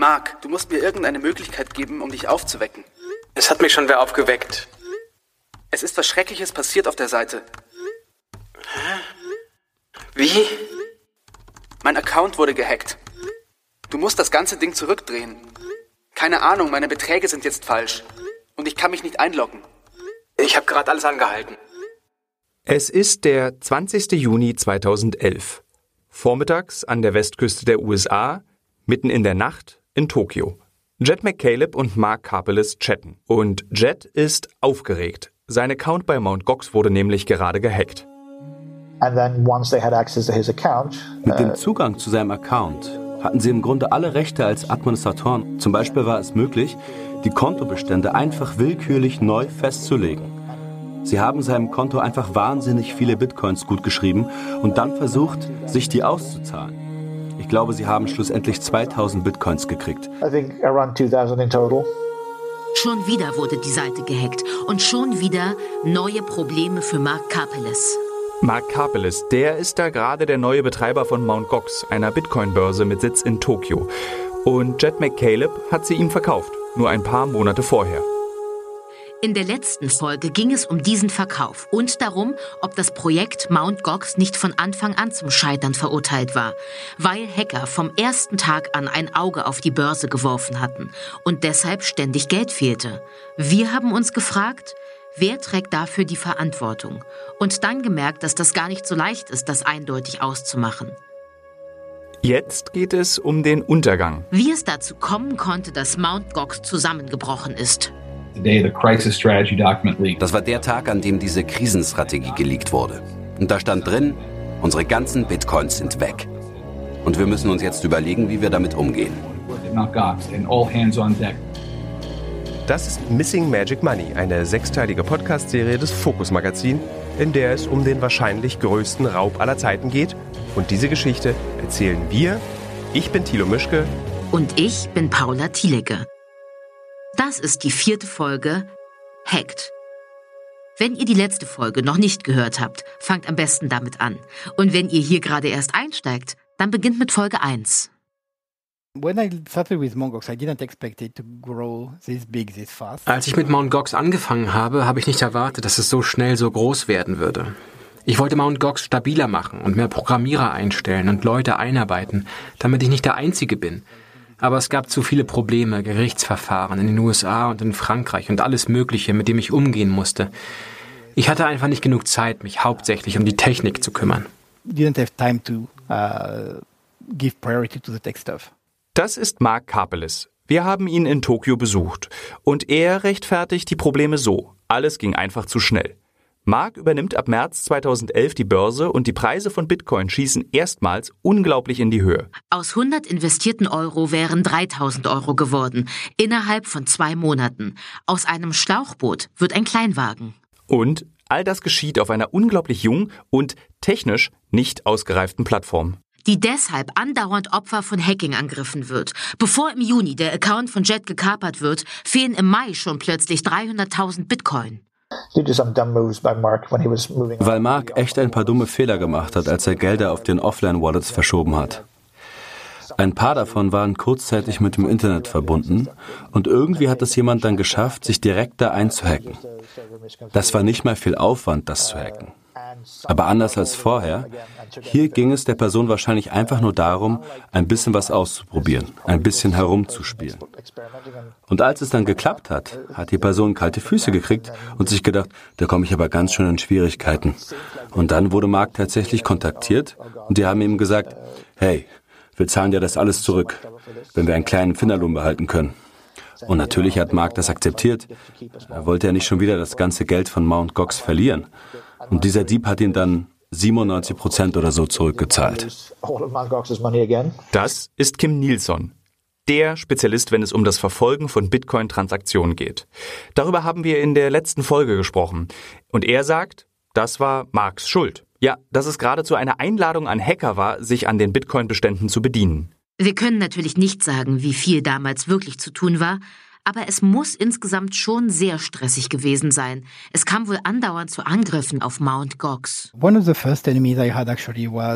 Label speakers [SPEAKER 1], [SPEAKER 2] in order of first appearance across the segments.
[SPEAKER 1] Mark, du musst mir irgendeine Möglichkeit geben, um dich aufzuwecken.
[SPEAKER 2] Es hat mich schon wer aufgeweckt.
[SPEAKER 1] Es ist was Schreckliches passiert auf der Seite.
[SPEAKER 2] Wie?
[SPEAKER 1] Mein Account wurde gehackt. Du musst das ganze Ding zurückdrehen. Keine Ahnung, meine Beträge sind jetzt falsch. Und ich kann mich nicht einloggen.
[SPEAKER 2] Ich habe gerade alles angehalten.
[SPEAKER 3] Es ist der 20. Juni 2011. Vormittags an der Westküste der USA, mitten in der Nacht in Tokio. Jet McCaleb und Mark Karpeles chatten. Und Jet ist aufgeregt. Sein Account bei Mt. Gox wurde nämlich gerade gehackt.
[SPEAKER 4] Mit dem Zugang zu seinem Account hatten sie im Grunde alle Rechte als Administratoren. Zum Beispiel war es möglich, die Kontobestände einfach willkürlich neu festzulegen. Sie haben seinem Konto einfach wahnsinnig viele Bitcoins gutgeschrieben und dann versucht, sich die auszuzahlen. Ich glaube, sie haben schlussendlich 2000 Bitcoins gekriegt.
[SPEAKER 5] I think around 2000 in total.
[SPEAKER 6] Schon wieder wurde die Seite gehackt und schon wieder neue Probleme für Mark Karpeles.
[SPEAKER 3] Mark Karpeles, der ist da gerade der neue Betreiber von Mt. Gox, einer Bitcoin-Börse mit Sitz in Tokio. Und Jet McCaleb hat sie ihm verkauft, nur ein paar Monate vorher.
[SPEAKER 6] In der letzten Folge ging es um diesen Verkauf und darum, ob das Projekt Mt. Gox nicht von Anfang an zum Scheitern verurteilt war, weil Hacker vom ersten Tag an ein Auge auf die Börse geworfen hatten und deshalb ständig Geld fehlte. Wir haben uns gefragt, wer trägt dafür die Verantwortung? Und dann gemerkt, dass das gar nicht so leicht ist, das eindeutig auszumachen.
[SPEAKER 3] Jetzt geht es um den Untergang.
[SPEAKER 6] Wie es dazu kommen konnte, dass Mt. Gox zusammengebrochen ist.
[SPEAKER 7] Das war der Tag, an dem diese Krisenstrategie geleakt wurde. Und da stand drin, unsere ganzen Bitcoins sind weg. Und wir müssen uns jetzt überlegen, wie wir damit umgehen.
[SPEAKER 8] Das ist Missing Magic Money, eine sechsteilige Podcast-Serie des Focus Magazin, in der es um den wahrscheinlich größten Raub aller Zeiten geht. Und diese Geschichte erzählen wir. Ich bin Thilo Mischke.
[SPEAKER 6] Und ich bin Paula Thielecke. Das ist die vierte Folge Hacked. Wenn ihr die letzte Folge noch nicht gehört habt, fangt am besten damit an. Und wenn ihr hier gerade erst einsteigt, dann beginnt mit Folge 1.
[SPEAKER 2] Als ich mit Mt. Gox angefangen habe, habe ich nicht erwartet, dass es so schnell so groß werden würde. Ich wollte Mt. Gox stabiler machen und mehr Programmierer einstellen und Leute einarbeiten, damit ich nicht der Einzige bin. Aber es gab zu viele Probleme, Gerichtsverfahren in den USA und in Frankreich und alles Mögliche, mit dem ich umgehen musste. Ich hatte einfach nicht genug Zeit, mich hauptsächlich um die Technik zu kümmern.
[SPEAKER 3] Das ist Mark Karpeles. Wir haben ihn in Tokio besucht. Und er rechtfertigt die Probleme so. Alles ging einfach zu schnell. Mark übernimmt ab März 2011 die Börse und die Preise von Bitcoin schießen erstmals unglaublich in die Höhe.
[SPEAKER 6] Aus 100 investierten Euro wären 3000 Euro geworden, innerhalb von zwei Monaten. Aus einem Schlauchboot wird ein Kleinwagen.
[SPEAKER 3] Und all das geschieht auf einer unglaublich jungen und technisch nicht ausgereiften Plattform
[SPEAKER 6] die deshalb andauernd Opfer von Hacking-Angriffen wird. Bevor im Juni der Account von Jet gekapert wird, fehlen im Mai schon plötzlich 300.000 Bitcoin.
[SPEAKER 4] Weil Mark echt ein paar dumme Fehler gemacht hat, als er Gelder auf den Offline-Wallets verschoben hat. Ein paar davon waren kurzzeitig mit dem Internet verbunden und irgendwie hat es jemand dann geschafft, sich direkt da einzuhacken. Das war nicht mal viel Aufwand, das zu hacken. Aber anders als vorher, hier ging es der Person wahrscheinlich einfach nur darum, ein bisschen was auszuprobieren, ein bisschen herumzuspielen. Und als es dann geklappt hat, hat die Person kalte Füße gekriegt und sich gedacht, da komme ich aber ganz schön in Schwierigkeiten. Und dann wurde Mark tatsächlich kontaktiert und die haben ihm gesagt, hey, wir zahlen dir das alles zurück, wenn wir einen kleinen Finderlohn behalten können. Und natürlich hat Mark das akzeptiert. Er wollte ja nicht schon wieder das ganze Geld von Mount Gox verlieren. Und dieser Dieb hat ihn dann 97 Prozent oder so zurückgezahlt.
[SPEAKER 3] Das ist Kim Nilsson, der Spezialist, wenn es um das Verfolgen von Bitcoin-Transaktionen geht. Darüber haben wir in der letzten Folge gesprochen. Und er sagt, das war Marks Schuld. Ja, dass es geradezu eine Einladung an Hacker war, sich an den Bitcoin-Beständen zu bedienen.
[SPEAKER 6] Wir können natürlich nicht sagen, wie viel damals wirklich zu tun war, Aber es muss insgesamt schon sehr stressig gewesen sein. Es kam wohl andauernd zu Angriffen auf Mount Gox.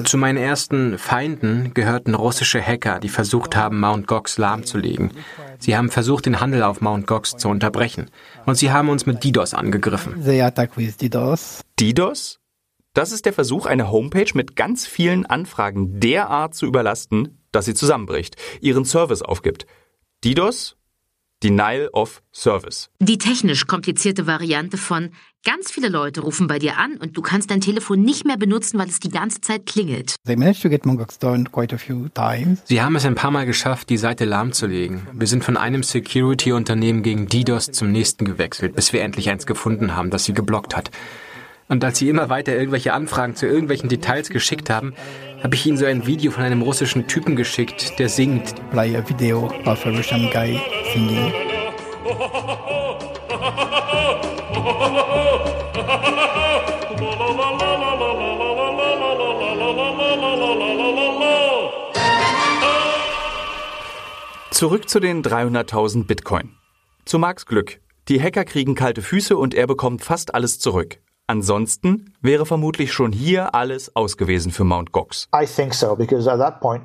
[SPEAKER 2] Zu meinen ersten Feinden gehörten russische Hacker, die versucht haben, Mount Gox lahmzulegen. Sie haben versucht, den Handel auf Mount Gox zu unterbrechen. Und sie haben uns mit DDoS angegriffen.
[SPEAKER 3] DDoS? Das ist der Versuch, eine Homepage mit ganz vielen Anfragen derart zu überlasten, dass sie zusammenbricht, ihren Service aufgibt. DDoS? Denial of Service.
[SPEAKER 6] Die technisch komplizierte Variante von ganz viele Leute rufen bei dir an und du kannst dein Telefon nicht mehr benutzen, weil es die ganze Zeit klingelt.
[SPEAKER 2] Sie haben es ein paar Mal geschafft, die Seite lahmzulegen. Wir sind von einem Security-Unternehmen gegen DDoS zum nächsten gewechselt, bis wir endlich eins gefunden haben, das sie geblockt hat. Und als sie immer weiter irgendwelche Anfragen zu irgendwelchen Details geschickt haben, habe ich ihnen so ein Video von einem russischen Typen geschickt, der singt. Play a video of a Russian guy singing.
[SPEAKER 3] Zurück zu den 300.000 Bitcoin. Zu Marks Glück. Die Hacker kriegen kalte Füße und er bekommt fast alles zurück. Ansonsten wäre vermutlich schon hier alles aus gewesen für Mount Gox.
[SPEAKER 4] So,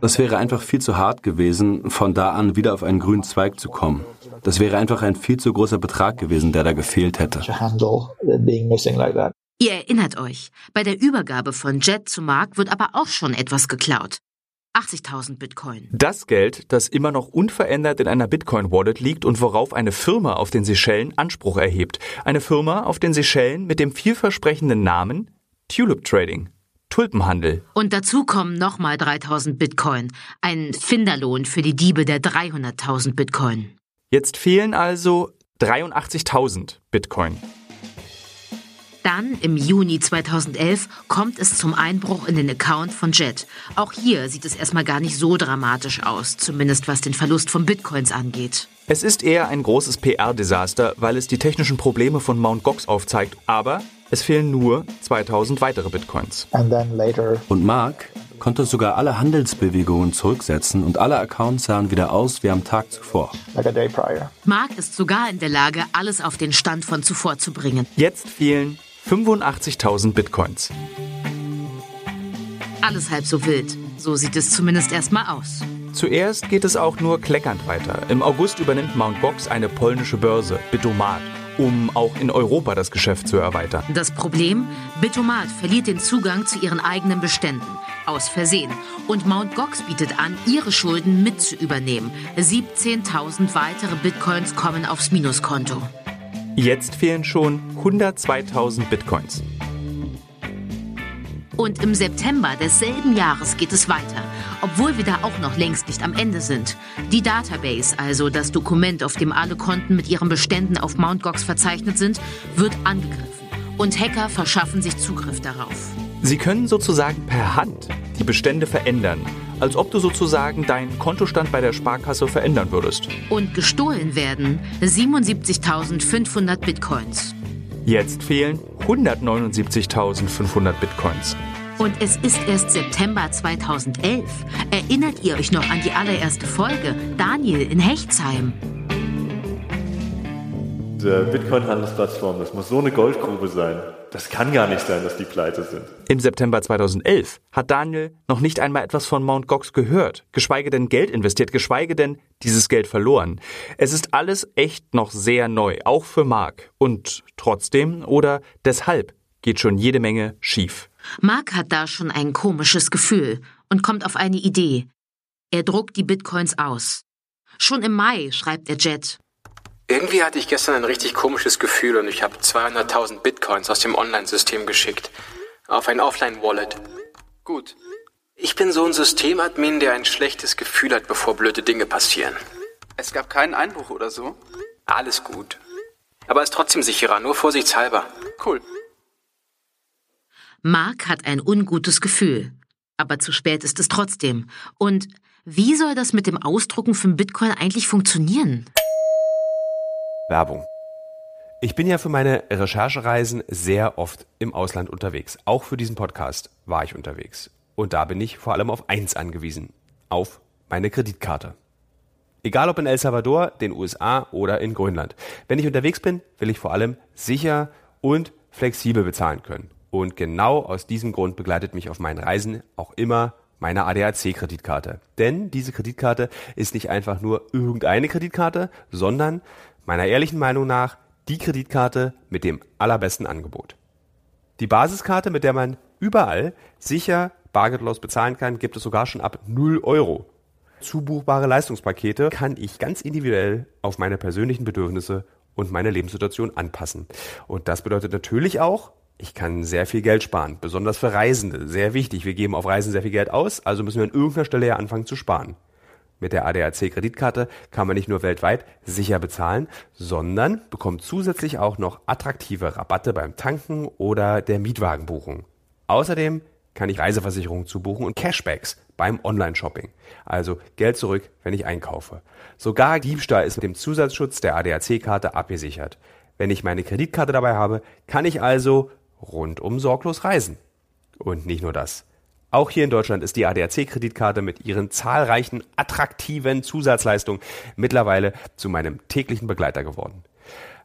[SPEAKER 4] das wäre einfach viel zu hart gewesen, von da an wieder auf einen grünen Zweig zu kommen. Das wäre einfach ein viel zu großer Betrag gewesen, der da gefehlt hätte.
[SPEAKER 6] Ihr erinnert euch, bei der Übergabe von Jet zu Mark wird aber auch schon etwas geklaut. 80.000 Bitcoin.
[SPEAKER 3] Das Geld, das immer noch unverändert in einer Bitcoin-Wallet liegt und worauf eine Firma auf den Seychellen Anspruch erhebt. Eine Firma auf den Seychellen mit dem vielversprechenden Namen Tulip Trading. Tulpenhandel.
[SPEAKER 6] Und dazu kommen nochmal 3000 Bitcoin. Ein Finderlohn für die Diebe der 300.000 Bitcoin.
[SPEAKER 3] Jetzt fehlen also 83.000 Bitcoin.
[SPEAKER 6] Dann, im Juni 2011, kommt es zum Einbruch in den Account von Jet. Auch hier sieht es erstmal gar nicht so dramatisch aus, zumindest was den Verlust von Bitcoins angeht.
[SPEAKER 3] Es ist eher ein großes PR-Desaster, weil es die technischen Probleme von Mt. Gox aufzeigt, aber es fehlen nur 2000 weitere Bitcoins.
[SPEAKER 4] Und Mark konnte sogar alle Handelsbewegungen zurücksetzen und alle Accounts sahen wieder aus wie am Tag zuvor.
[SPEAKER 6] Mark ist sogar in der Lage, alles auf den Stand von zuvor zu bringen.
[SPEAKER 3] Jetzt fehlen 85.000 Bitcoins.
[SPEAKER 6] Alles halb so wild. So sieht es zumindest erstmal aus.
[SPEAKER 3] Zuerst geht es auch nur kleckernd weiter. Im August übernimmt Mt. Gox eine polnische Börse, Bitomat, um auch in Europa das Geschäft zu erweitern.
[SPEAKER 6] Das Problem? Bitomat verliert den Zugang zu ihren eigenen Beständen. Aus Versehen. Und Mt. Gox bietet an, ihre Schulden mit zu übernehmen. 17.000 weitere Bitcoins kommen aufs Minuskonto.
[SPEAKER 3] Jetzt fehlen schon 102.000 Bitcoins.
[SPEAKER 6] Und im September desselben Jahres geht es weiter, obwohl wir da auch noch längst nicht am Ende sind. Die Database, also das Dokument, auf dem alle Konten mit ihren Beständen auf Mt. Gox verzeichnet sind, wird angegriffen. Und Hacker verschaffen sich Zugriff darauf.
[SPEAKER 3] Sie können sozusagen per Hand die Bestände verändern, als ob du sozusagen deinen Kontostand bei der Sparkasse verändern würdest.
[SPEAKER 6] Und gestohlen werden 77.500 Bitcoins.
[SPEAKER 3] Jetzt fehlen 179.500 Bitcoins.
[SPEAKER 6] Und es ist erst September 2011. Erinnert ihr euch noch an die allererste Folge? Daniel in Hechtsheim.
[SPEAKER 9] Diese Bitcoin-Handelsplattform, das muss so eine Goldgrube sein. Das kann gar nicht sein, dass die pleite sind.
[SPEAKER 3] Im September 2011 hat Daniel noch nicht einmal etwas von Mt. Gox gehört, geschweige denn Geld investiert, geschweige denn dieses Geld verloren. Es ist alles echt noch sehr neu, auch für Mark. Und trotzdem oder deshalb geht schon jede Menge schief.
[SPEAKER 6] Mark hat da schon ein komisches Gefühl und kommt auf eine Idee. Er druckt die Bitcoins aus. Schon im Mai schreibt er Jet.
[SPEAKER 2] Irgendwie hatte ich gestern ein richtig komisches Gefühl und ich habe 200.000 Bitcoins aus dem Online-System geschickt. Auf ein Offline-Wallet. Gut. Ich bin so ein Systemadmin, der ein schlechtes Gefühl hat, bevor blöde Dinge passieren.
[SPEAKER 1] Es gab keinen Einbruch oder so?
[SPEAKER 2] Alles gut. Aber ist trotzdem sicherer, nur vorsichtshalber.
[SPEAKER 1] Cool.
[SPEAKER 6] Mark hat ein ungutes Gefühl. Aber zu spät ist es trotzdem. Und wie soll das mit dem Ausdrucken von Bitcoin eigentlich funktionieren?
[SPEAKER 8] Werbung. Ich bin ja für meine Recherchereisen sehr oft im Ausland unterwegs. Auch für diesen Podcast war ich unterwegs. Und da bin ich vor allem auf eins angewiesen. Auf meine Kreditkarte. Egal ob in El Salvador, den USA oder in Grönland. Wenn ich unterwegs bin, will ich vor allem sicher und flexibel bezahlen können. Und genau aus diesem Grund begleitet mich auf meinen Reisen auch immer meine ADAC-Kreditkarte. Denn diese Kreditkarte ist nicht einfach nur irgendeine Kreditkarte, sondern meiner ehrlichen Meinung nach die Kreditkarte mit dem allerbesten Angebot. Die Basiskarte, mit der man überall sicher bargeldlos bezahlen kann, gibt es sogar schon ab 0 Euro. Zubuchbare Leistungspakete kann ich ganz individuell auf meine persönlichen Bedürfnisse und meine Lebenssituation anpassen. Und das bedeutet natürlich auch, ich kann sehr viel Geld sparen, besonders für Reisende. Sehr wichtig, wir geben auf Reisen sehr viel Geld aus, also müssen wir an irgendeiner Stelle ja anfangen zu sparen. Mit der ADAC-Kreditkarte kann man nicht nur weltweit sicher bezahlen, sondern bekommt zusätzlich auch noch attraktive Rabatte beim Tanken oder der Mietwagenbuchung. Außerdem kann ich Reiseversicherungen zubuchen und Cashbacks beim Online-Shopping. Also Geld zurück, wenn ich einkaufe. Sogar Diebstahl ist mit dem Zusatzschutz der ADAC-Karte abgesichert. Wenn ich meine Kreditkarte dabei habe, kann ich also rundum sorglos reisen. Und nicht nur das. Auch hier in Deutschland ist die ADAC-Kreditkarte mit ihren zahlreichen attraktiven Zusatzleistungen mittlerweile zu meinem täglichen Begleiter geworden.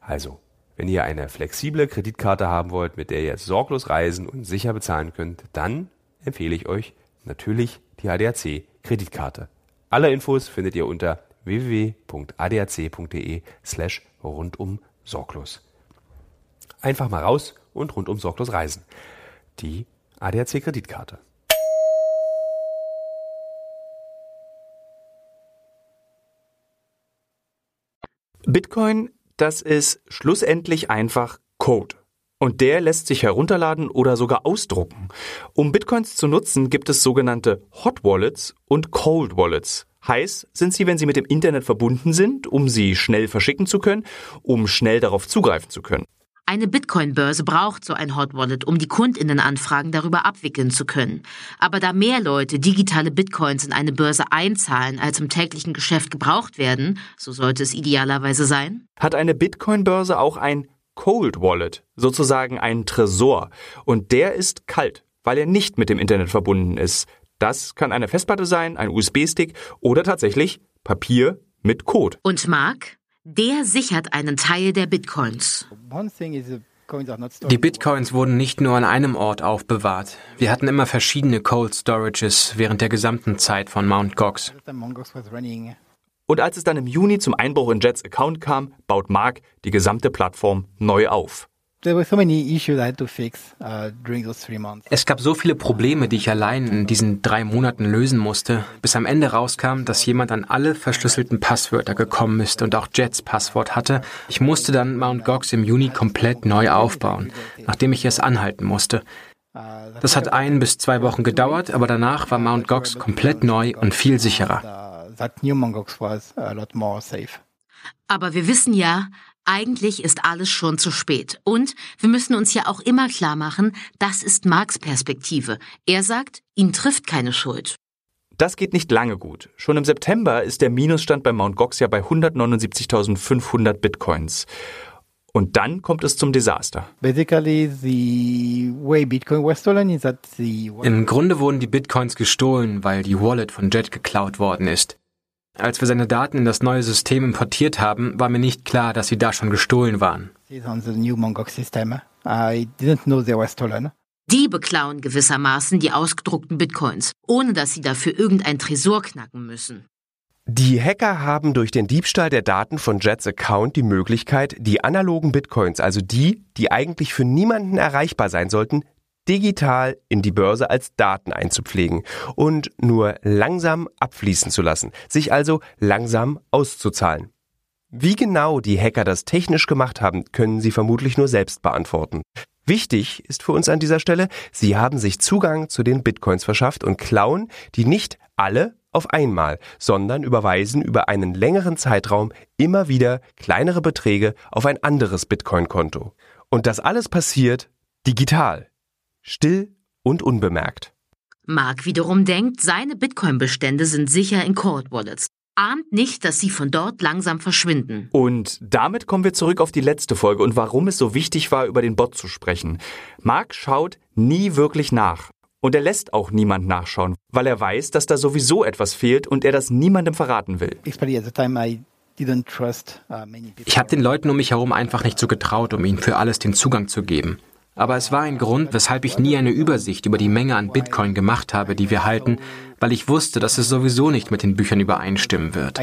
[SPEAKER 8] Also, wenn ihr eine flexible Kreditkarte haben wollt, mit der ihr sorglos reisen und sicher bezahlen könnt, dann empfehle ich euch natürlich die ADAC-Kreditkarte. Alle Infos findet ihr unter www.adac.de slash rundum sorglos. Einfach mal raus und rundum sorglos reisen. Die ADAC-Kreditkarte.
[SPEAKER 3] Bitcoin, das ist schlussendlich einfach Code. Und der lässt sich herunterladen oder sogar ausdrucken. Um Bitcoins zu nutzen, gibt es sogenannte Hot Wallets und Cold Wallets. Heiß sind sie, wenn sie mit dem Internet verbunden sind, um sie schnell verschicken zu können, um schnell darauf zugreifen zu können.
[SPEAKER 6] Eine Bitcoin-Börse braucht so ein Hot Wallet, um die Kundinnenanfragen darüber abwickeln zu können. Aber da mehr Leute digitale Bitcoins in eine Börse einzahlen, als im täglichen Geschäft gebraucht werden, so sollte es idealerweise sein,
[SPEAKER 3] hat eine Bitcoin-Börse auch ein Cold Wallet, sozusagen ein Tresor. Und der ist kalt, weil er nicht mit dem Internet verbunden ist. Das kann eine Festplatte sein, ein USB-Stick oder tatsächlich Papier mit Code.
[SPEAKER 6] Und Mark? Der sichert einen Teil der Bitcoins.
[SPEAKER 2] Die Bitcoins wurden nicht nur an einem Ort aufbewahrt. Wir hatten immer verschiedene Cold Storages während der gesamten Zeit von Mt. Gox.
[SPEAKER 3] Und als es dann im Juni zum Einbruch in Jets Account kam, baut Mark die gesamte Plattform neu auf.
[SPEAKER 2] Uh, es gab so viele Probleme, die ich allein in diesen drei Monaten lösen musste, bis am Ende rauskam, dass jemand an alle verschlüsselten Passwörter gekommen ist und auch Jets Passwort hatte. Ich musste dann Mt. Gox im Juni komplett neu aufbauen, nachdem ich es anhalten musste. Das hat ein bis zwei Wochen gedauert, aber danach war Mt. Gox komplett neu und viel sicherer.
[SPEAKER 6] Aber wir wissen ja, eigentlich ist alles schon zu spät. Und wir müssen uns ja auch immer klar machen, das ist Marks Perspektive. Er sagt, ihn trifft keine Schuld.
[SPEAKER 3] Das geht nicht lange gut. Schon im September ist der Minusstand bei Mt. Gox ja bei 179.500 Bitcoins. Und dann kommt es zum Desaster. Im
[SPEAKER 2] Grunde wurden die Bitcoins gestohlen, weil die Wallet von Jet geklaut worden ist. Als wir seine Daten in das neue System importiert haben, war mir nicht klar, dass sie da schon gestohlen waren.
[SPEAKER 6] Die beklauen gewissermaßen die ausgedruckten Bitcoins, ohne dass sie dafür irgendein Tresor knacken müssen.
[SPEAKER 8] Die Hacker haben durch den Diebstahl der Daten von Jets Account die Möglichkeit, die analogen Bitcoins, also die, die eigentlich für niemanden erreichbar sein sollten, digital in die Börse als Daten einzupflegen und nur langsam abfließen zu lassen, sich also langsam auszuzahlen. Wie genau die Hacker das technisch gemacht haben, können Sie vermutlich nur selbst beantworten. Wichtig ist für uns an dieser Stelle, Sie haben sich Zugang zu den Bitcoins verschafft und klauen die nicht alle auf einmal, sondern überweisen über einen längeren Zeitraum immer wieder kleinere Beträge auf ein anderes Bitcoin-Konto. Und das alles passiert digital still und unbemerkt.
[SPEAKER 6] Mark wiederum denkt, seine Bitcoin-Bestände sind sicher in Cold Wallets. Ahnt nicht, dass sie von dort langsam verschwinden.
[SPEAKER 3] Und damit kommen wir zurück auf die letzte Folge und warum es so wichtig war, über den Bot zu sprechen. Mark schaut nie wirklich nach. Und er lässt auch niemand nachschauen, weil er weiß, dass da sowieso etwas fehlt und er das niemandem verraten will.
[SPEAKER 2] Ich habe den Leuten um mich herum einfach nicht so getraut, um ihnen für alles den Zugang zu geben. Aber es war ein Grund, weshalb ich nie eine Übersicht über die Menge an Bitcoin gemacht habe, die wir halten, weil ich wusste, dass es sowieso nicht mit den Büchern übereinstimmen wird.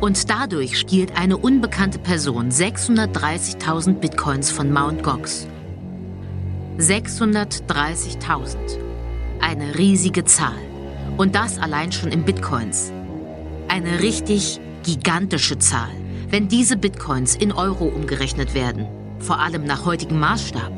[SPEAKER 6] Und dadurch stiehlt eine unbekannte Person 630.000 Bitcoins von Mt. Gox. 630.000. Eine riesige Zahl. Und das allein schon in Bitcoins. Eine richtig gigantische Zahl, wenn diese Bitcoins in Euro umgerechnet werden. Vor allem nach heutigem Maßstab.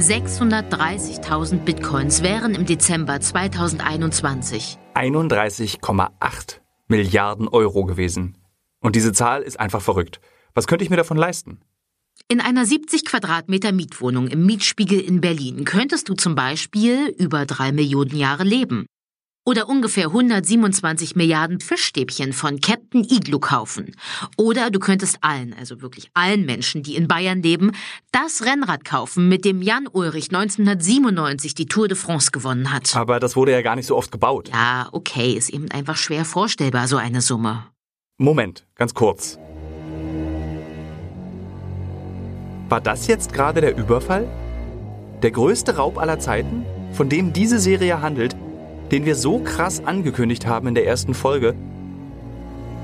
[SPEAKER 6] 630.000 Bitcoins wären im Dezember 2021
[SPEAKER 3] 31,8 Milliarden Euro gewesen. Und diese Zahl ist einfach verrückt. Was könnte ich mir davon leisten?
[SPEAKER 6] In einer 70 Quadratmeter Mietwohnung im Mietspiegel in Berlin könntest du zum Beispiel über drei Millionen Jahre leben. Oder ungefähr 127 Milliarden Fischstäbchen von Captain Igloo kaufen. Oder du könntest allen, also wirklich allen Menschen, die in Bayern leben, das Rennrad kaufen, mit dem Jan Ulrich 1997 die Tour de France gewonnen hat.
[SPEAKER 3] Aber das wurde ja gar nicht so oft gebaut.
[SPEAKER 6] Ja, okay, ist eben einfach schwer vorstellbar, so eine Summe.
[SPEAKER 3] Moment, ganz kurz. War das jetzt gerade der Überfall? Der größte Raub aller Zeiten, von dem diese Serie handelt, den wir so krass angekündigt haben in der ersten Folge,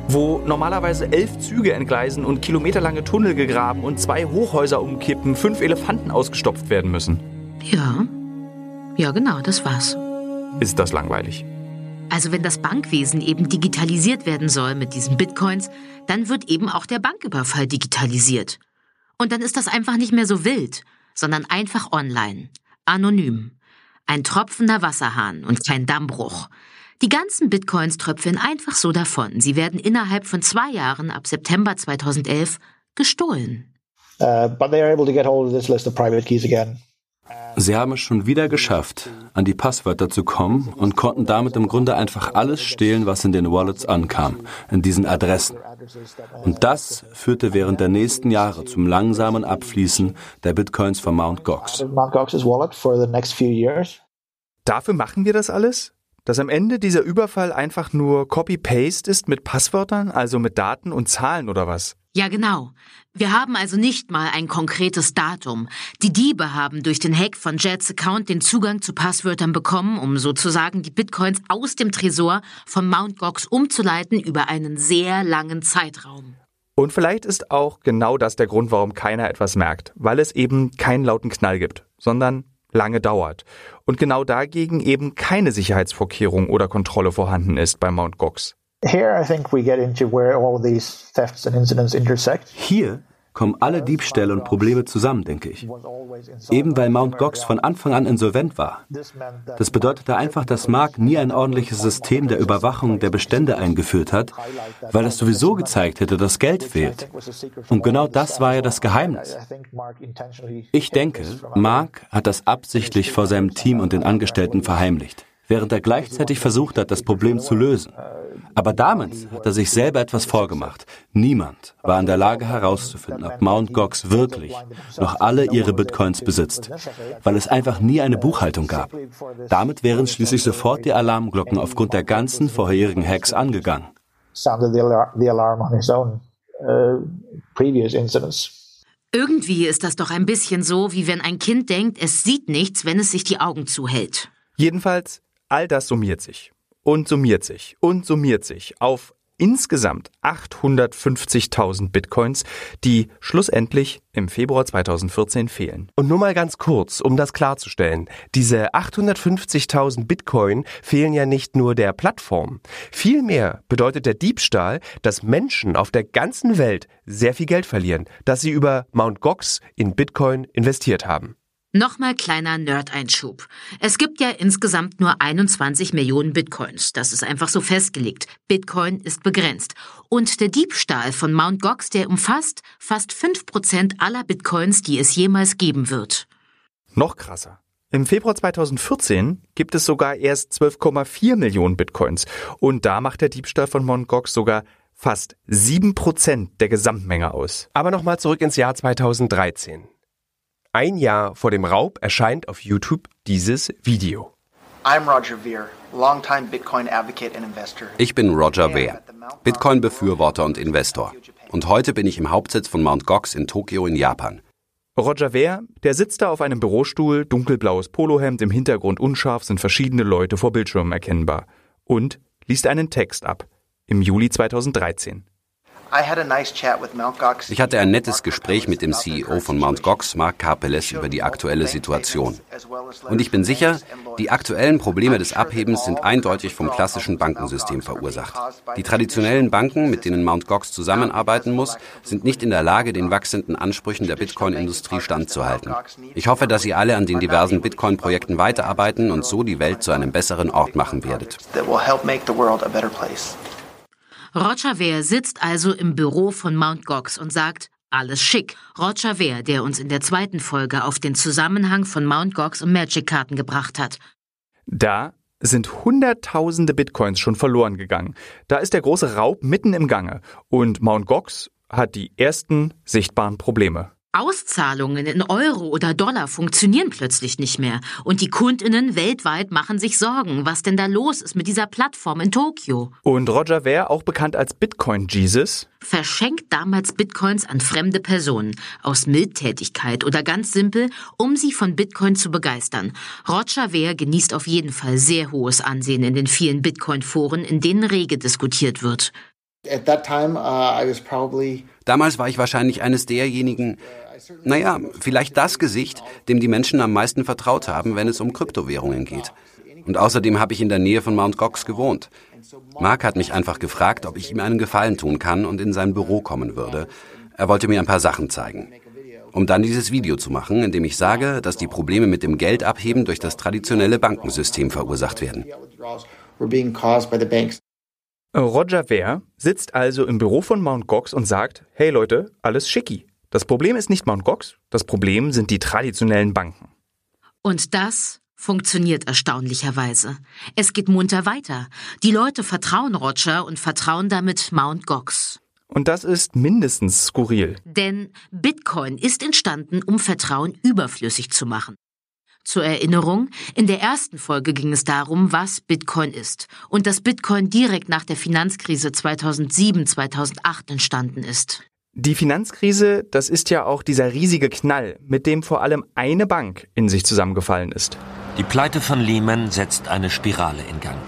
[SPEAKER 3] wo normalerweise elf Züge entgleisen und kilometerlange Tunnel gegraben und zwei Hochhäuser umkippen, fünf Elefanten ausgestopft werden müssen.
[SPEAKER 6] Ja. Ja, genau, das war's.
[SPEAKER 3] Ist das langweilig?
[SPEAKER 6] Also wenn das Bankwesen eben digitalisiert werden soll mit diesen Bitcoins, dann wird eben auch der Banküberfall digitalisiert. Und dann ist das einfach nicht mehr so wild, sondern einfach online, anonym. Ein tropfender Wasserhahn und kein Dammbruch. Die ganzen Bitcoins tröpfeln einfach so davon. Sie werden innerhalb von zwei Jahren ab September 2011 gestohlen.
[SPEAKER 5] Uh, but they are able to get hold of this list of private keys again.
[SPEAKER 4] Sie haben es schon wieder geschafft, an die Passwörter zu kommen und konnten damit im Grunde einfach alles stehlen, was in den Wallets ankam, in diesen Adressen. Und das führte während der nächsten Jahre zum langsamen Abfließen der Bitcoins von Mt. Gox.
[SPEAKER 3] Dafür machen wir das alles? Dass am Ende dieser Überfall einfach nur Copy-Paste ist mit Passwörtern, also mit Daten und Zahlen oder was?
[SPEAKER 6] Ja, genau. Wir haben also nicht mal ein konkretes Datum. Die Diebe haben durch den Hack von Jets Account den Zugang zu Passwörtern bekommen, um sozusagen die Bitcoins aus dem Tresor von Mt. Gox umzuleiten über einen sehr langen Zeitraum.
[SPEAKER 3] Und vielleicht ist auch genau das der Grund, warum keiner etwas merkt, weil es eben keinen lauten Knall gibt, sondern lange dauert. Und genau dagegen eben keine Sicherheitsvorkehrung oder Kontrolle vorhanden ist bei Mt. Gox.
[SPEAKER 5] Here I think we get into where all these thefts and incidents intersect.
[SPEAKER 4] Hier kommen alle Diebstähle und Probleme zusammen, denke ich. Eben weil Mt. Gox von Anfang an insolvent war. Das bedeutete einfach, dass Mark nie ein ordentliches System der Überwachung der Bestände eingeführt hat, weil das sowieso gezeigt hätte, dass Geld fehlt. Und genau das war ja das Geheimnis. Ich denke, Mark hat das absichtlich vor seinem Team und den Angestellten verheimlicht während er gleichzeitig versucht hat, das Problem zu lösen. Aber damit hat er sich selber etwas vorgemacht. Niemand war in der Lage herauszufinden, ob Mt. Gox wirklich noch alle ihre Bitcoins besitzt, weil es einfach nie eine Buchhaltung gab. Damit wären schließlich sofort die Alarmglocken aufgrund der ganzen vorherigen Hacks angegangen.
[SPEAKER 5] Uh,
[SPEAKER 6] Irgendwie ist das doch ein bisschen so, wie wenn ein Kind denkt, es sieht nichts, wenn es sich die Augen zuhält.
[SPEAKER 3] Jedenfalls All das summiert sich und summiert sich und summiert sich auf insgesamt 850.000 Bitcoins, die schlussendlich im Februar 2014 fehlen.
[SPEAKER 8] Und nur mal ganz kurz, um das klarzustellen. Diese 850.000 Bitcoin fehlen ja nicht nur der Plattform. Vielmehr bedeutet der Diebstahl, dass Menschen auf der ganzen Welt sehr viel Geld verlieren, das sie über Mt. Gox in Bitcoin investiert haben.
[SPEAKER 6] Nochmal kleiner Nerd-Einschub. Es gibt ja insgesamt nur 21 Millionen Bitcoins. Das ist einfach so festgelegt. Bitcoin ist begrenzt. Und der Diebstahl von Mt. Gox, der umfasst fast 5% aller Bitcoins, die es jemals geben wird.
[SPEAKER 3] Noch krasser. Im Februar 2014 gibt es sogar erst 12,4 Millionen Bitcoins. Und da macht der Diebstahl von Mt. Gox sogar fast 7% der Gesamtmenge aus.
[SPEAKER 8] Aber nochmal zurück ins Jahr 2013. Ein Jahr vor dem Raub erscheint auf YouTube dieses Video.
[SPEAKER 10] I'm Roger Ver, longtime Bitcoin advocate and investor.
[SPEAKER 7] Ich bin Roger Ver, Bitcoin-Befürworter und Investor. Und heute bin ich im Hauptsitz von Mt. Gox in Tokio in Japan.
[SPEAKER 3] Roger Ver, der sitzt da auf einem Bürostuhl, dunkelblaues Polohemd, im Hintergrund unscharf sind verschiedene Leute vor Bildschirmen erkennbar. Und liest einen Text ab. Im Juli 2013.
[SPEAKER 7] Ich hatte ein nettes Gespräch mit dem CEO von Mt. Gox, Mark Karpeles, über die aktuelle Situation. Und ich bin sicher, die aktuellen Probleme des Abhebens sind eindeutig vom klassischen Bankensystem verursacht. Die traditionellen Banken, mit denen Mt. Gox zusammenarbeiten muss, sind nicht in der Lage, den wachsenden Ansprüchen der Bitcoin-Industrie standzuhalten. Ich hoffe, dass ihr alle an den diversen Bitcoin-Projekten weiterarbeiten und so die Welt zu einem besseren Ort machen werdet.
[SPEAKER 6] Roger Ver sitzt also im Büro von Mt. Gox und sagt, alles schick. Roger Ver, der uns in der zweiten Folge auf den Zusammenhang von Mt. Gox und Magic-Karten gebracht hat.
[SPEAKER 3] Da sind Hunderttausende Bitcoins schon verloren gegangen. Da ist der große Raub mitten im Gange und Mt. Gox hat die ersten sichtbaren Probleme.
[SPEAKER 6] Auszahlungen in Euro oder Dollar funktionieren plötzlich nicht mehr und die Kundinnen weltweit machen sich Sorgen, was denn da los ist mit dieser Plattform in Tokio.
[SPEAKER 3] Und Roger Ver, auch bekannt als Bitcoin Jesus,
[SPEAKER 6] verschenkt damals Bitcoins an fremde Personen aus Mildtätigkeit oder ganz simpel, um sie von Bitcoin zu begeistern. Roger Ver genießt auf jeden Fall sehr hohes Ansehen in den vielen Bitcoin-Foren, in denen rege diskutiert wird.
[SPEAKER 7] Uh, Damals war ich wahrscheinlich eines derjenigen, naja, vielleicht das Gesicht, dem die Menschen am meisten vertraut haben, wenn es um Kryptowährungen geht. Und außerdem habe ich in der Nähe von Mt. Gox gewohnt. Mark hat mich einfach gefragt, ob ich ihm einen Gefallen tun kann und in sein Büro kommen würde. Er wollte mir ein paar Sachen zeigen. Um dann dieses Video zu machen, in dem ich sage, dass die Probleme mit dem Geldabheben durch das traditionelle Bankensystem verursacht werden.
[SPEAKER 3] Roger Ver sitzt also im Büro von Mt. Gox und sagt, hey Leute, alles schicki. Das Problem ist nicht Mt. Gox, das Problem sind die traditionellen Banken.
[SPEAKER 6] Und das funktioniert erstaunlicherweise. Es geht munter weiter. Die Leute vertrauen Roger und vertrauen damit Mt. Gox.
[SPEAKER 3] Und das ist mindestens skurril.
[SPEAKER 6] Denn Bitcoin ist entstanden, um Vertrauen überflüssig zu machen. Zur Erinnerung, in der ersten Folge ging es darum, was Bitcoin ist und dass Bitcoin direkt nach der Finanzkrise 2007-2008 entstanden ist.
[SPEAKER 3] Die Finanzkrise, das ist ja auch dieser riesige Knall, mit dem vor allem eine Bank in sich zusammengefallen ist.
[SPEAKER 11] Die Pleite von Lehman setzt eine Spirale in Gang.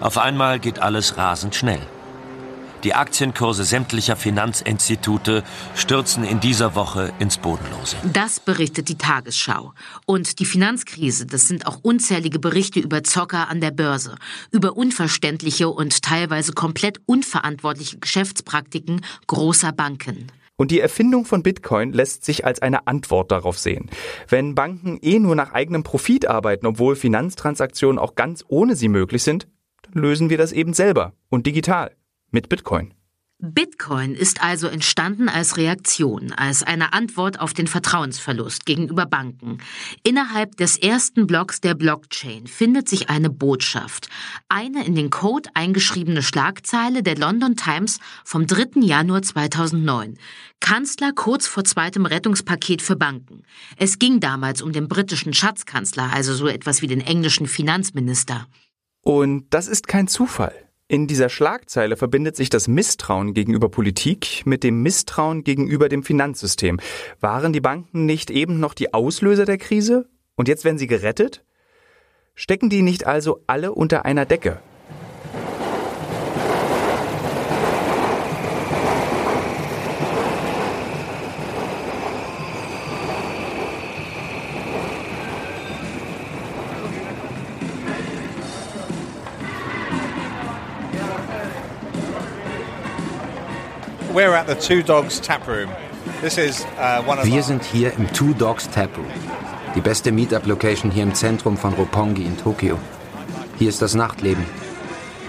[SPEAKER 11] Auf einmal geht alles rasend schnell. Die Aktienkurse sämtlicher Finanzinstitute stürzen in dieser Woche ins Bodenlose.
[SPEAKER 6] Das berichtet die Tagesschau. Und die Finanzkrise, das sind auch unzählige Berichte über Zocker an der Börse, über unverständliche und teilweise komplett unverantwortliche Geschäftspraktiken großer Banken.
[SPEAKER 3] Und die Erfindung von Bitcoin lässt sich als eine Antwort darauf sehen. Wenn Banken eh nur nach eigenem Profit arbeiten, obwohl Finanztransaktionen auch ganz ohne sie möglich sind, dann lösen wir das eben selber und digital mit Bitcoin.
[SPEAKER 6] Bitcoin ist also entstanden als Reaktion, als eine Antwort auf den Vertrauensverlust gegenüber Banken. Innerhalb des ersten Blocks der Blockchain findet sich eine Botschaft, eine in den Code eingeschriebene Schlagzeile der London Times vom 3. Januar 2009. Kanzler kurz vor zweitem Rettungspaket für Banken. Es ging damals um den britischen Schatzkanzler, also so etwas wie den englischen Finanzminister.
[SPEAKER 3] Und das ist kein Zufall. In dieser Schlagzeile verbindet sich das Misstrauen gegenüber Politik mit dem Misstrauen gegenüber dem Finanzsystem. Waren die Banken nicht eben noch die Auslöser der Krise? Und jetzt werden sie gerettet? Stecken die nicht also alle unter einer Decke?
[SPEAKER 12] Wir sind hier im Two Dogs Tap Room, die beste Meetup-Location hier im Zentrum von Roppongi in Tokio. Hier ist das Nachtleben.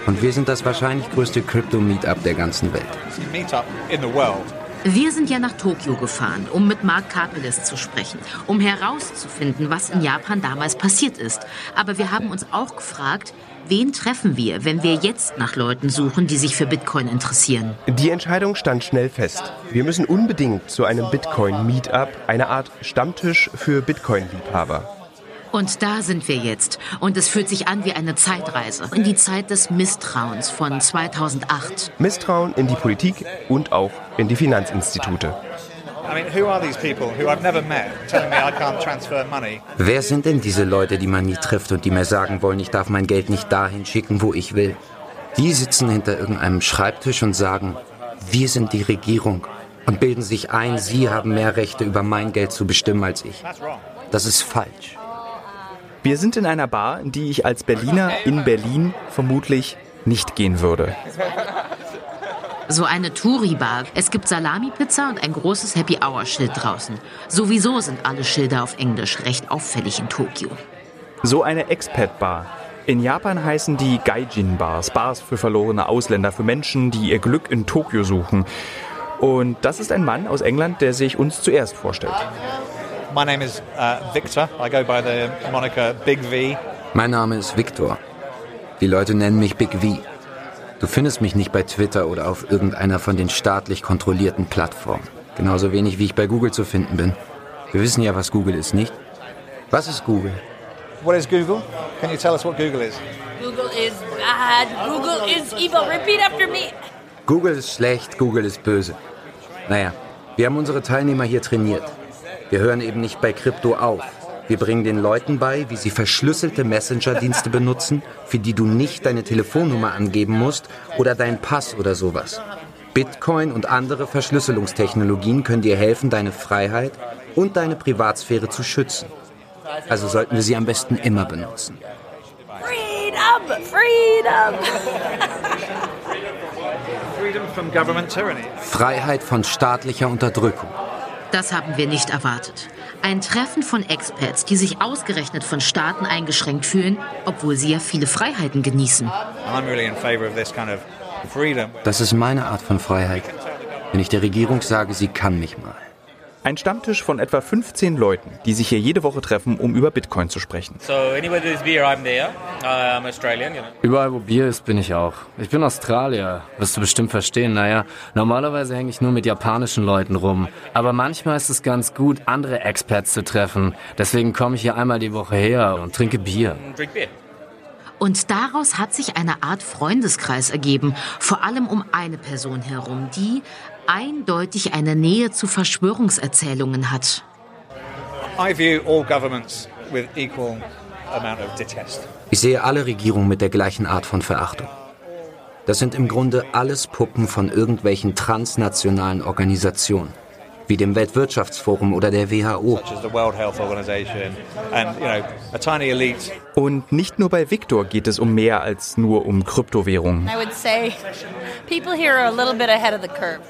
[SPEAKER 12] Und wir sind das wahrscheinlich größte Crypto-Meetup der ganzen Welt.
[SPEAKER 13] Meetup in the world.
[SPEAKER 6] Wir sind ja nach Tokio gefahren, um mit Mark Karpeles zu sprechen, um herauszufinden, was in Japan damals passiert ist. Aber wir haben uns auch gefragt, wen treffen wir, wenn wir jetzt nach Leuten suchen, die sich für Bitcoin interessieren?
[SPEAKER 8] Die Entscheidung stand schnell fest. Wir müssen unbedingt zu einem Bitcoin-Meetup, eine Art Stammtisch für Bitcoin-Liebhaber.
[SPEAKER 6] Und da sind wir jetzt. Und es fühlt sich an wie eine Zeitreise in die Zeit des Misstrauens von 2008.
[SPEAKER 8] Misstrauen in die Politik und auch in die Finanzinstitute.
[SPEAKER 12] Wer sind denn diese Leute, die man nie trifft und die mir sagen wollen, ich darf mein Geld nicht dahin schicken, wo ich will? Die sitzen hinter irgendeinem Schreibtisch und sagen, wir sind die Regierung und bilden sich ein, sie haben mehr Rechte über mein Geld zu bestimmen als ich. Das ist falsch.
[SPEAKER 3] Wir sind in einer Bar, in die ich als Berliner in Berlin vermutlich nicht gehen würde.
[SPEAKER 6] So eine Touri-Bar. Es gibt Salami-Pizza und ein großes Happy-Hour-Schild draußen. Sowieso sind alle Schilder auf Englisch recht auffällig in Tokio.
[SPEAKER 3] So eine Expat-Bar. In Japan heißen die Gaijin-Bars, Bars für verlorene Ausländer, für Menschen, die ihr Glück in Tokio suchen. Und das ist ein Mann aus England, der sich uns zuerst vorstellt.
[SPEAKER 13] My name is uh, Victor. I go by the moniker Big V.
[SPEAKER 12] Mein Name ist Victor. Die Leute nennen mich Big V. Du findest mich nicht bei Twitter oder auf irgendeiner von den staatlich kontrollierten Plattformen. Genauso wenig wie ich bei Google zu finden bin. Wir wissen ja, was Google ist, nicht? Was ist Google?
[SPEAKER 13] What is Google? Can you tell us what Google is?
[SPEAKER 14] Google is bad. Google is evil. Repeat after me.
[SPEAKER 12] Google ist schlecht, Google ist böse. Naja, wir haben unsere Teilnehmer hier trainiert. Wir hören eben nicht bei Krypto auf. Wir bringen den Leuten bei, wie sie verschlüsselte Messenger-Dienste benutzen, für die du nicht deine Telefonnummer angeben musst oder deinen Pass oder sowas. Bitcoin und andere Verschlüsselungstechnologien können dir helfen, deine Freiheit und deine Privatsphäre zu schützen. Also sollten wir sie am besten immer benutzen.
[SPEAKER 14] Freedom! Freedom!
[SPEAKER 13] Freedom from government tyranny.
[SPEAKER 12] Freiheit von staatlicher Unterdrückung.
[SPEAKER 6] Das haben wir nicht erwartet. Ein Treffen von Expats, die sich ausgerechnet von Staaten eingeschränkt fühlen, obwohl sie ja viele Freiheiten genießen.
[SPEAKER 12] Das ist meine Art von Freiheit. Wenn ich der Regierung sage, sie kann mich mal.
[SPEAKER 3] Ein Stammtisch von etwa 15 Leuten, die sich hier jede Woche treffen, um über Bitcoin zu sprechen.
[SPEAKER 15] So beer, I'm there. Uh, I'm Australian, you know.
[SPEAKER 16] Überall, wo Bier ist, bin ich auch. Ich bin Australier, wirst du bestimmt verstehen. Naja, normalerweise hänge ich nur mit japanischen Leuten rum. Aber manchmal ist es ganz gut, andere Expats zu treffen. Deswegen komme ich hier einmal die Woche her und trinke Bier.
[SPEAKER 15] Beer.
[SPEAKER 6] Und daraus hat sich eine Art Freundeskreis ergeben, vor allem um eine Person herum, die eindeutig eine Nähe zu Verschwörungserzählungen hat.
[SPEAKER 12] Ich sehe alle Regierungen mit der gleichen Art von Verachtung. Das sind im Grunde alles Puppen von irgendwelchen transnationalen Organisationen, wie dem Weltwirtschaftsforum oder der WHO.
[SPEAKER 3] Und nicht nur bei Victor geht es um mehr als nur um Kryptowährungen.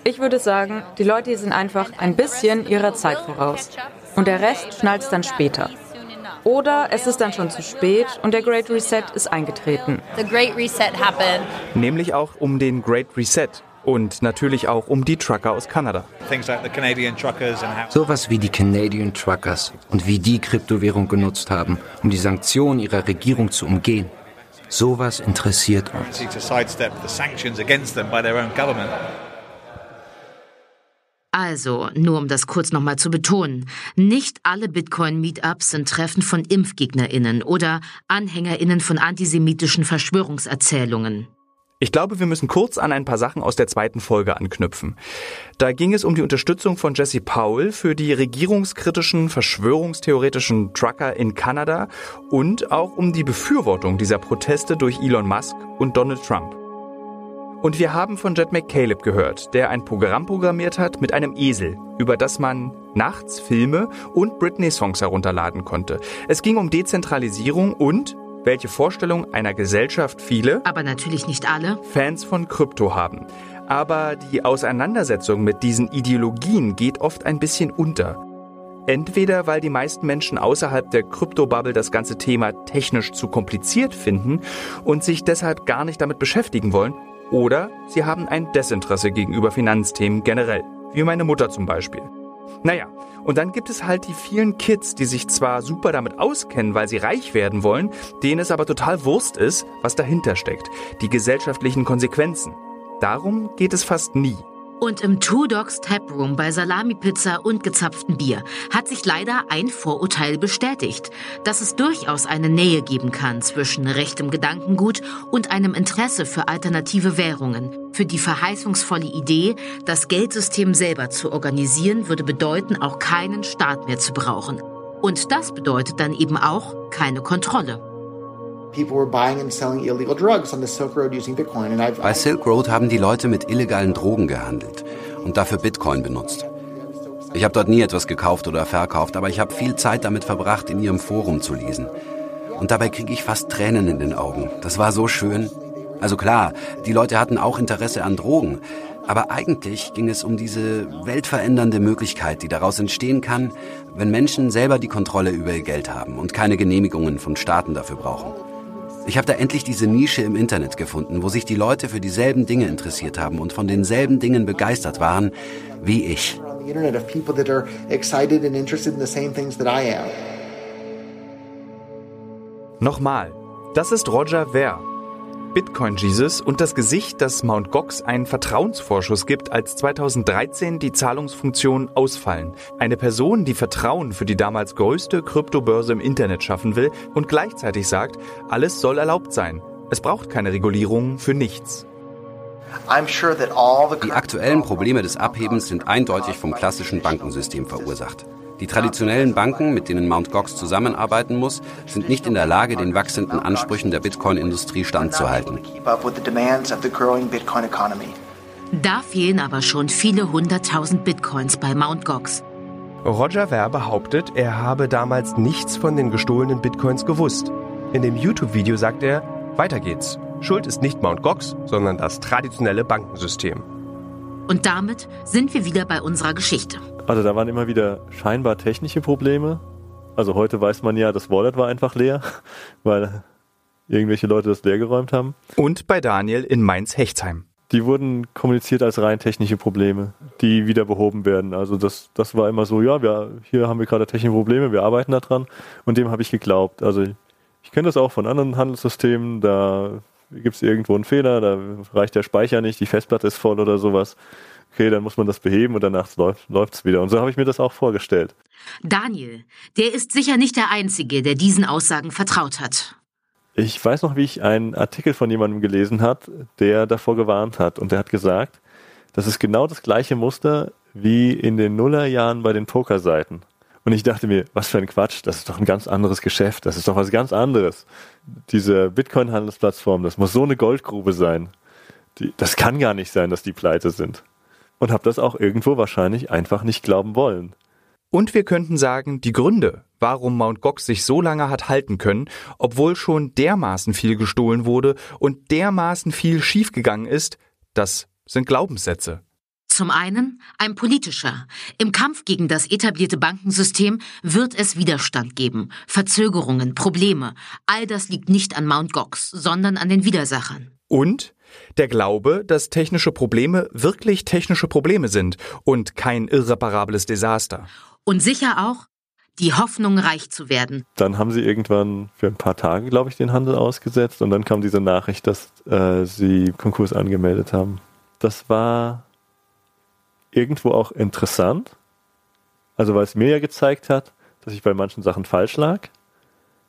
[SPEAKER 17] Ich würde sagen, die Leute hier sind einfach ein bisschen ihrer Zeit voraus. Und der Rest schnallt dann später. Oder es ist dann schon zu spät und der Great Reset ist eingetreten.
[SPEAKER 14] The Great Reset happened.
[SPEAKER 3] Nämlich auch um den Great Reset und natürlich auch um die Trucker aus Kanada.
[SPEAKER 12] Sowas wie die Canadian Truckers und wie die Kryptowährung genutzt haben, um die Sanktionen ihrer Regierung zu umgehen. Sowas interessiert uns.
[SPEAKER 13] to sidestep the sanctions against them by their own government.
[SPEAKER 6] Also, nur um das kurz nochmal zu betonen, nicht alle Bitcoin-Meetups sind Treffen von ImpfgegnerInnen oder AnhängerInnen von antisemitischen Verschwörungserzählungen.
[SPEAKER 3] Ich glaube, wir müssen kurz an ein paar Sachen aus der zweiten Folge anknüpfen. Da ging es um die Unterstützung von Jesse Powell für die regierungskritischen, verschwörungstheoretischen Trucker in Kanada und auch um die Befürwortung dieser Proteste durch Elon Musk und Donald Trump. Und wir haben von Jet McCaleb gehört, der ein Programm programmiert hat mit einem Esel, über das man nachts Filme und Britney-Songs herunterladen konnte. Es ging um Dezentralisierung und welche Vorstellung einer Gesellschaft viele,
[SPEAKER 6] Aber natürlich nicht alle.
[SPEAKER 3] Fans von Krypto haben. Aber die Auseinandersetzung mit diesen Ideologien geht oft ein bisschen unter. Entweder weil die meisten Menschen außerhalb der Kryptobubble das ganze Thema technisch zu kompliziert finden und sich deshalb gar nicht damit beschäftigen wollen, oder sie haben ein Desinteresse gegenüber Finanzthemen generell. wie meine Mutter zum Beispiel. Naja, und dann gibt es halt die vielen Kids, die sich zwar super damit auskennen, weil sie reich werden wollen, denen es aber total Wurst ist, was dahinter steckt, die gesellschaftlichen Konsequenzen. Darum geht es fast nie.
[SPEAKER 6] Und im Two Dogs Taproom bei Salami-Pizza und gezapftem Bier hat sich leider ein Vorurteil bestätigt, dass es durchaus eine Nähe geben kann zwischen rechtem Gedankengut und einem Interesse für alternative Währungen. Für die verheißungsvolle Idee, das Geldsystem selber zu organisieren, würde bedeuten, auch keinen Staat mehr zu brauchen. Und das bedeutet dann eben auch keine Kontrolle.
[SPEAKER 7] Bei Silk Road haben die Leute mit illegalen Drogen gehandelt und dafür Bitcoin benutzt. Ich habe dort nie etwas gekauft oder verkauft, aber ich habe viel Zeit damit verbracht, in ihrem Forum zu lesen. Und dabei kriege ich fast Tränen in den Augen. Das war so schön. Also klar, die Leute hatten auch Interesse an Drogen, aber eigentlich ging es um diese weltverändernde Möglichkeit, die daraus entstehen kann, wenn Menschen selber die Kontrolle über ihr Geld haben und keine Genehmigungen von Staaten dafür brauchen. Ich habe da endlich diese Nische im Internet gefunden, wo sich die Leute für dieselben Dinge interessiert haben und von denselben Dingen begeistert waren wie ich.
[SPEAKER 3] Nochmal, das ist Roger Ver, Bitcoin Jesus und das Gesicht, das Mt. Gox einen Vertrauensvorschuss gibt, als 2013 die Zahlungsfunktionen ausfallen. Eine Person, die Vertrauen für die damals größte Kryptobörse im Internet schaffen will und gleichzeitig sagt, alles soll erlaubt sein. Es braucht keine Regulierung für nichts.
[SPEAKER 7] Die aktuellen Probleme des Abhebens sind eindeutig vom klassischen Bankensystem verursacht. Die traditionellen Banken, mit denen Mt. Gox zusammenarbeiten muss, sind nicht in der Lage, den wachsenden Ansprüchen der Bitcoin-Industrie standzuhalten.
[SPEAKER 6] Da fehlen aber schon viele hunderttausend Bitcoins bei Mt. Gox.
[SPEAKER 8] Roger Ver behauptet, er habe damals nichts von den gestohlenen Bitcoins gewusst. In dem YouTube-Video sagt er, weiter geht's. Schuld ist nicht Mt. Gox, sondern das traditionelle Bankensystem.
[SPEAKER 6] Und damit sind wir wieder bei unserer Geschichte.
[SPEAKER 9] Also da waren immer wieder scheinbar technische Probleme. Also heute weiß man ja, das Wallet war einfach leer, weil irgendwelche Leute das leergeräumt haben.
[SPEAKER 3] Und bei Daniel in Mainz-Hechtsheim.
[SPEAKER 9] Die wurden kommuniziert als rein technische Probleme, die wieder behoben werden. Also das, das war immer so, ja, wir, hier haben wir gerade technische Probleme, wir arbeiten daran. Und dem habe ich geglaubt. Also ich, ich kenne das auch von anderen Handelssystemen, da gibt es irgendwo einen Fehler, da reicht der Speicher nicht, die Festplatte ist voll oder sowas okay, dann muss man das beheben und danach läuft es wieder. Und so habe ich mir das auch vorgestellt.
[SPEAKER 6] Daniel, der ist sicher nicht der Einzige, der diesen Aussagen vertraut hat.
[SPEAKER 9] Ich weiß noch, wie ich einen Artikel von jemandem gelesen habe, der davor gewarnt hat. Und der hat gesagt, das ist genau das gleiche Muster wie in den Nullerjahren bei den Pokerseiten. Und ich dachte mir, was für ein Quatsch, das ist doch ein ganz anderes Geschäft, das ist doch was ganz anderes. Diese Bitcoin-Handelsplattform, das muss so eine Goldgrube sein. Die, das kann gar nicht sein, dass die pleite sind und habe das auch irgendwo wahrscheinlich einfach nicht glauben wollen.
[SPEAKER 3] Und wir könnten sagen, die Gründe, warum Mt. Gox sich so lange hat halten können, obwohl schon dermaßen viel gestohlen wurde und dermaßen viel schiefgegangen ist, das sind Glaubenssätze.
[SPEAKER 6] Zum einen ein politischer. Im Kampf gegen das etablierte Bankensystem wird es Widerstand geben, Verzögerungen, Probleme. All das liegt nicht an Mt. Gox, sondern an den Widersachern.
[SPEAKER 3] Und der Glaube, dass technische Probleme wirklich technische Probleme sind und kein irreparables Desaster.
[SPEAKER 6] Und sicher auch die Hoffnung, reich zu werden.
[SPEAKER 9] Dann haben sie irgendwann für ein paar Tage, glaube ich, den Handel ausgesetzt und dann kam diese Nachricht, dass äh, sie Konkurs angemeldet haben. Das war irgendwo auch interessant. Also weil es mir ja gezeigt hat, dass ich bei manchen Sachen falsch lag.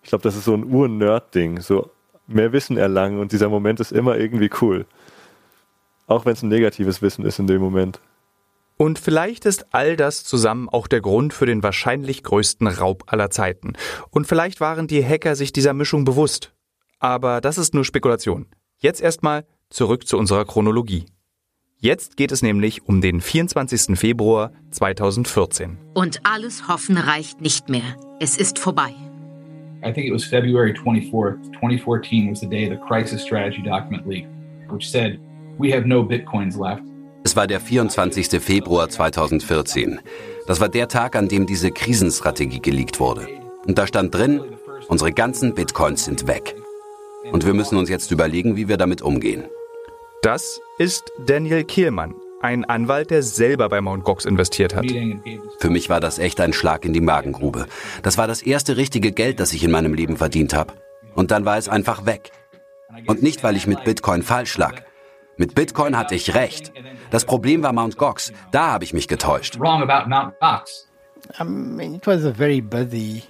[SPEAKER 9] Ich glaube, das ist so ein Ur-Nerd-Ding. So mehr Wissen erlangen und dieser Moment ist immer irgendwie cool. Auch wenn es ein negatives Wissen ist in dem Moment.
[SPEAKER 3] Und vielleicht ist all das zusammen auch der Grund für den wahrscheinlich größten Raub aller Zeiten. Und vielleicht waren die Hacker sich dieser Mischung bewusst. Aber das ist nur Spekulation. Jetzt erstmal zurück zu unserer Chronologie. Jetzt geht es nämlich um den 24. Februar 2014.
[SPEAKER 6] Und alles Hoffen reicht nicht mehr. Es ist vorbei.
[SPEAKER 18] I think it was February 24th, 2014 was the day the crisis strategy document leaked, which said, we have no Bitcoins left.
[SPEAKER 7] Es war der 24. Februar 2014. Das war der Tag, an dem diese Krisenstrategie geleakt wurde. Und da stand drin, unsere ganzen Bitcoins sind weg. Und wir müssen uns jetzt überlegen, wie wir damit umgehen.
[SPEAKER 3] Das ist Daniel Kehlmann, ein Anwalt, der selber bei Mt. Gox investiert hat.
[SPEAKER 7] Für mich war das echt ein Schlag in die Magengrube. Das war das erste richtige Geld, das ich in meinem Leben verdient habe. Und dann war es einfach weg. Und nicht, weil ich mit Bitcoin falsch lag. Mit Bitcoin hatte ich recht. Das Problem war Mt. Gox. Da habe ich mich getäuscht.
[SPEAKER 18] Wrong about Mt. Gox.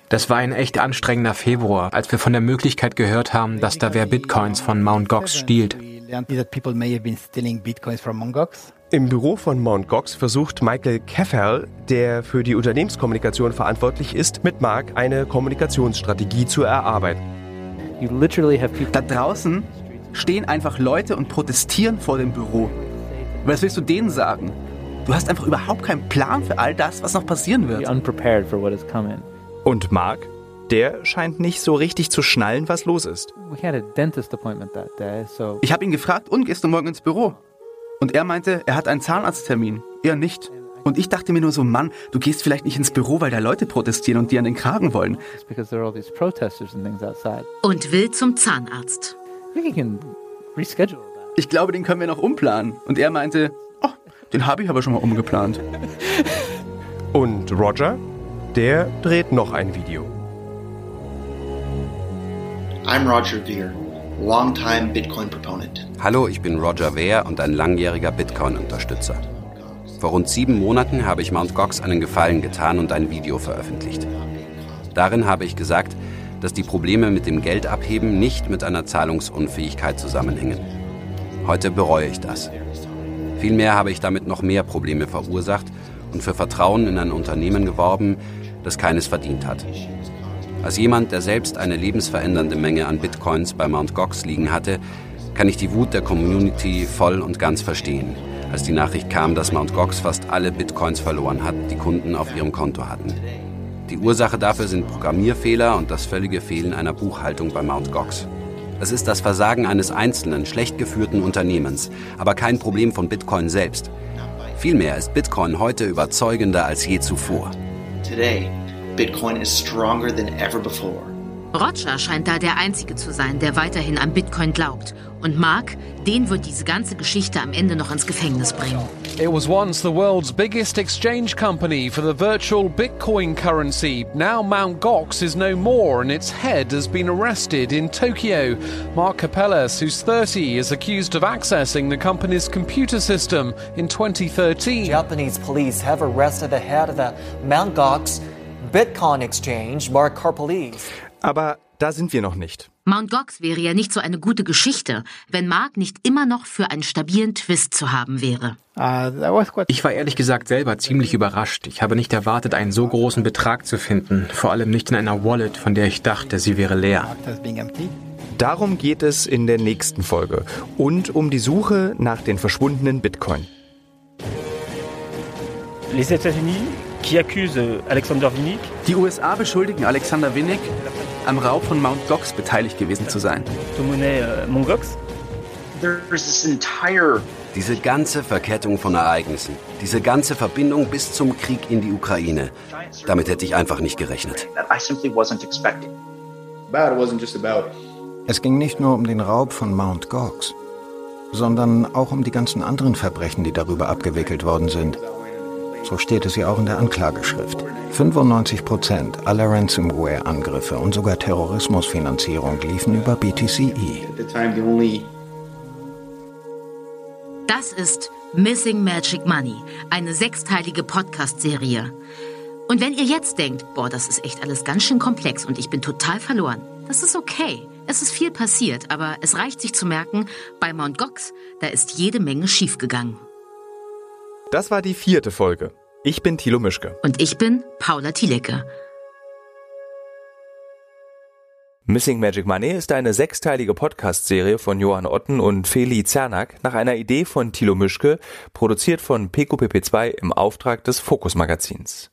[SPEAKER 2] Das war ein echt anstrengender Februar, als wir von der Möglichkeit gehört haben, dass da wer Bitcoins von Mt. Gox stiehlt.
[SPEAKER 8] Im Büro von Mt. Gox versucht Michael Keffel, der für die Unternehmenskommunikation verantwortlich ist, mit Mark eine Kommunikationsstrategie zu erarbeiten.
[SPEAKER 1] Da draußen stehen einfach Leute und protestieren vor dem Büro. Was willst du denen sagen? Du hast einfach überhaupt keinen Plan für all das, was noch passieren wird.
[SPEAKER 3] Und Mark? Der scheint nicht so richtig zu schnallen, was los ist.
[SPEAKER 1] Ich habe ihn gefragt, und gehst du morgen ins Büro? Und er meinte, er hat einen Zahnarzttermin. Er nicht. Und ich dachte mir nur so, Mann, du gehst vielleicht nicht ins Büro, weil da Leute protestieren und dir an den Kragen wollen.
[SPEAKER 6] Und will zum Zahnarzt.
[SPEAKER 1] Ich glaube, den können wir noch umplanen. Und er meinte, oh, den habe ich aber schon mal umgeplant.
[SPEAKER 8] Und Roger, der dreht noch ein Video.
[SPEAKER 10] I'm Roger Veer, longtime Bitcoin proponent.
[SPEAKER 7] Hallo, ich bin Roger Wehr und ein langjähriger Bitcoin-Unterstützer. Vor rund sieben Monaten habe ich Mt. Gox einen Gefallen getan und ein Video veröffentlicht. Darin habe ich gesagt, dass die Probleme mit dem Geldabheben nicht mit einer Zahlungsunfähigkeit zusammenhängen. Heute bereue ich das. Vielmehr habe ich damit noch mehr Probleme verursacht und für Vertrauen in ein Unternehmen geworben, das keines verdient hat. Als jemand, der selbst eine lebensverändernde Menge an Bitcoins bei Mt. Gox liegen hatte, kann ich die Wut der Community voll und ganz verstehen, als die Nachricht kam, dass Mt. Gox fast alle Bitcoins verloren hat, die Kunden auf ihrem Konto hatten. Die Ursache dafür sind Programmierfehler und das völlige Fehlen einer Buchhaltung bei Mt. Gox. Es ist das Versagen eines einzelnen, schlecht geführten Unternehmens, aber kein Problem von Bitcoin selbst. Vielmehr ist Bitcoin heute überzeugender als je zuvor.
[SPEAKER 10] Today, Bitcoin is stronger than ever before.
[SPEAKER 6] Roger scheint da der Einzige zu sein, der weiterhin an Bitcoin glaubt. Und Mark, den wird diese ganze Geschichte am Ende noch ins Gefängnis bringen.
[SPEAKER 19] It was once the world's biggest exchange company for the virtual Bitcoin currency. Now Mt. Gox is no more and its head has been arrested in Tokyo. Mark Capellas, who's 30, is accused of accessing the company's computer system in 2013.
[SPEAKER 20] Japanese police have arrested the head of the Mt. Gox Bitcoin exchange, Mark Karpeles.
[SPEAKER 3] Aber da sind wir noch nicht.
[SPEAKER 6] Mt. Gox wäre ja nicht so eine gute Geschichte, wenn Mark nicht immer noch für einen stabilen Twist zu haben wäre.
[SPEAKER 2] Ich war ehrlich gesagt selber ziemlich überrascht. Ich habe nicht erwartet, einen so großen Betrag zu finden. Vor allem nicht in einer Wallet, von der ich dachte, sie wäre leer.
[SPEAKER 3] Darum geht es in der nächsten Folge und um die Suche nach den verschwundenen Bitcoin.
[SPEAKER 21] Les États-Unis qui accusent Alexander Winnick.
[SPEAKER 1] Die USA beschuldigen Alexander Winnick, am Raub von Mt. Gox beteiligt gewesen zu sein.
[SPEAKER 10] Entire
[SPEAKER 7] Diese ganze Verkettung von Ereignissen, diese ganze Verbindung bis zum Krieg in die Ukraine, damit hätte ich einfach nicht gerechnet.
[SPEAKER 22] Es ging nicht nur um den Raub von Mt. Gox, sondern auch um die ganzen anderen Verbrechen, die darüber abgewickelt worden sind. So steht es ja auch in der Anklageschrift. 95 Prozent aller Ransomware-Angriffe und sogar Terrorismusfinanzierung liefen über BTCE.
[SPEAKER 6] Das ist Missing Magic Money, eine sechsteilige Podcast-Serie. Und wenn ihr jetzt denkt, boah, das ist echt alles ganz schön komplex und ich bin total verloren, das ist okay. Es ist viel passiert, aber es reicht sich zu merken, bei Mt. Gox, da ist jede Menge schiefgegangen.
[SPEAKER 3] Das war die vierte Folge. Ich bin Thilo Mischke.
[SPEAKER 6] Und ich bin Paula Thielecke.
[SPEAKER 3] Missing Magic Money ist eine sechsteilige Podcast-Serie von Johann Otten und Feli Zernak nach einer Idee von Thilo Mischke, produziert von PQPP2 im Auftrag des Fokus Magazins.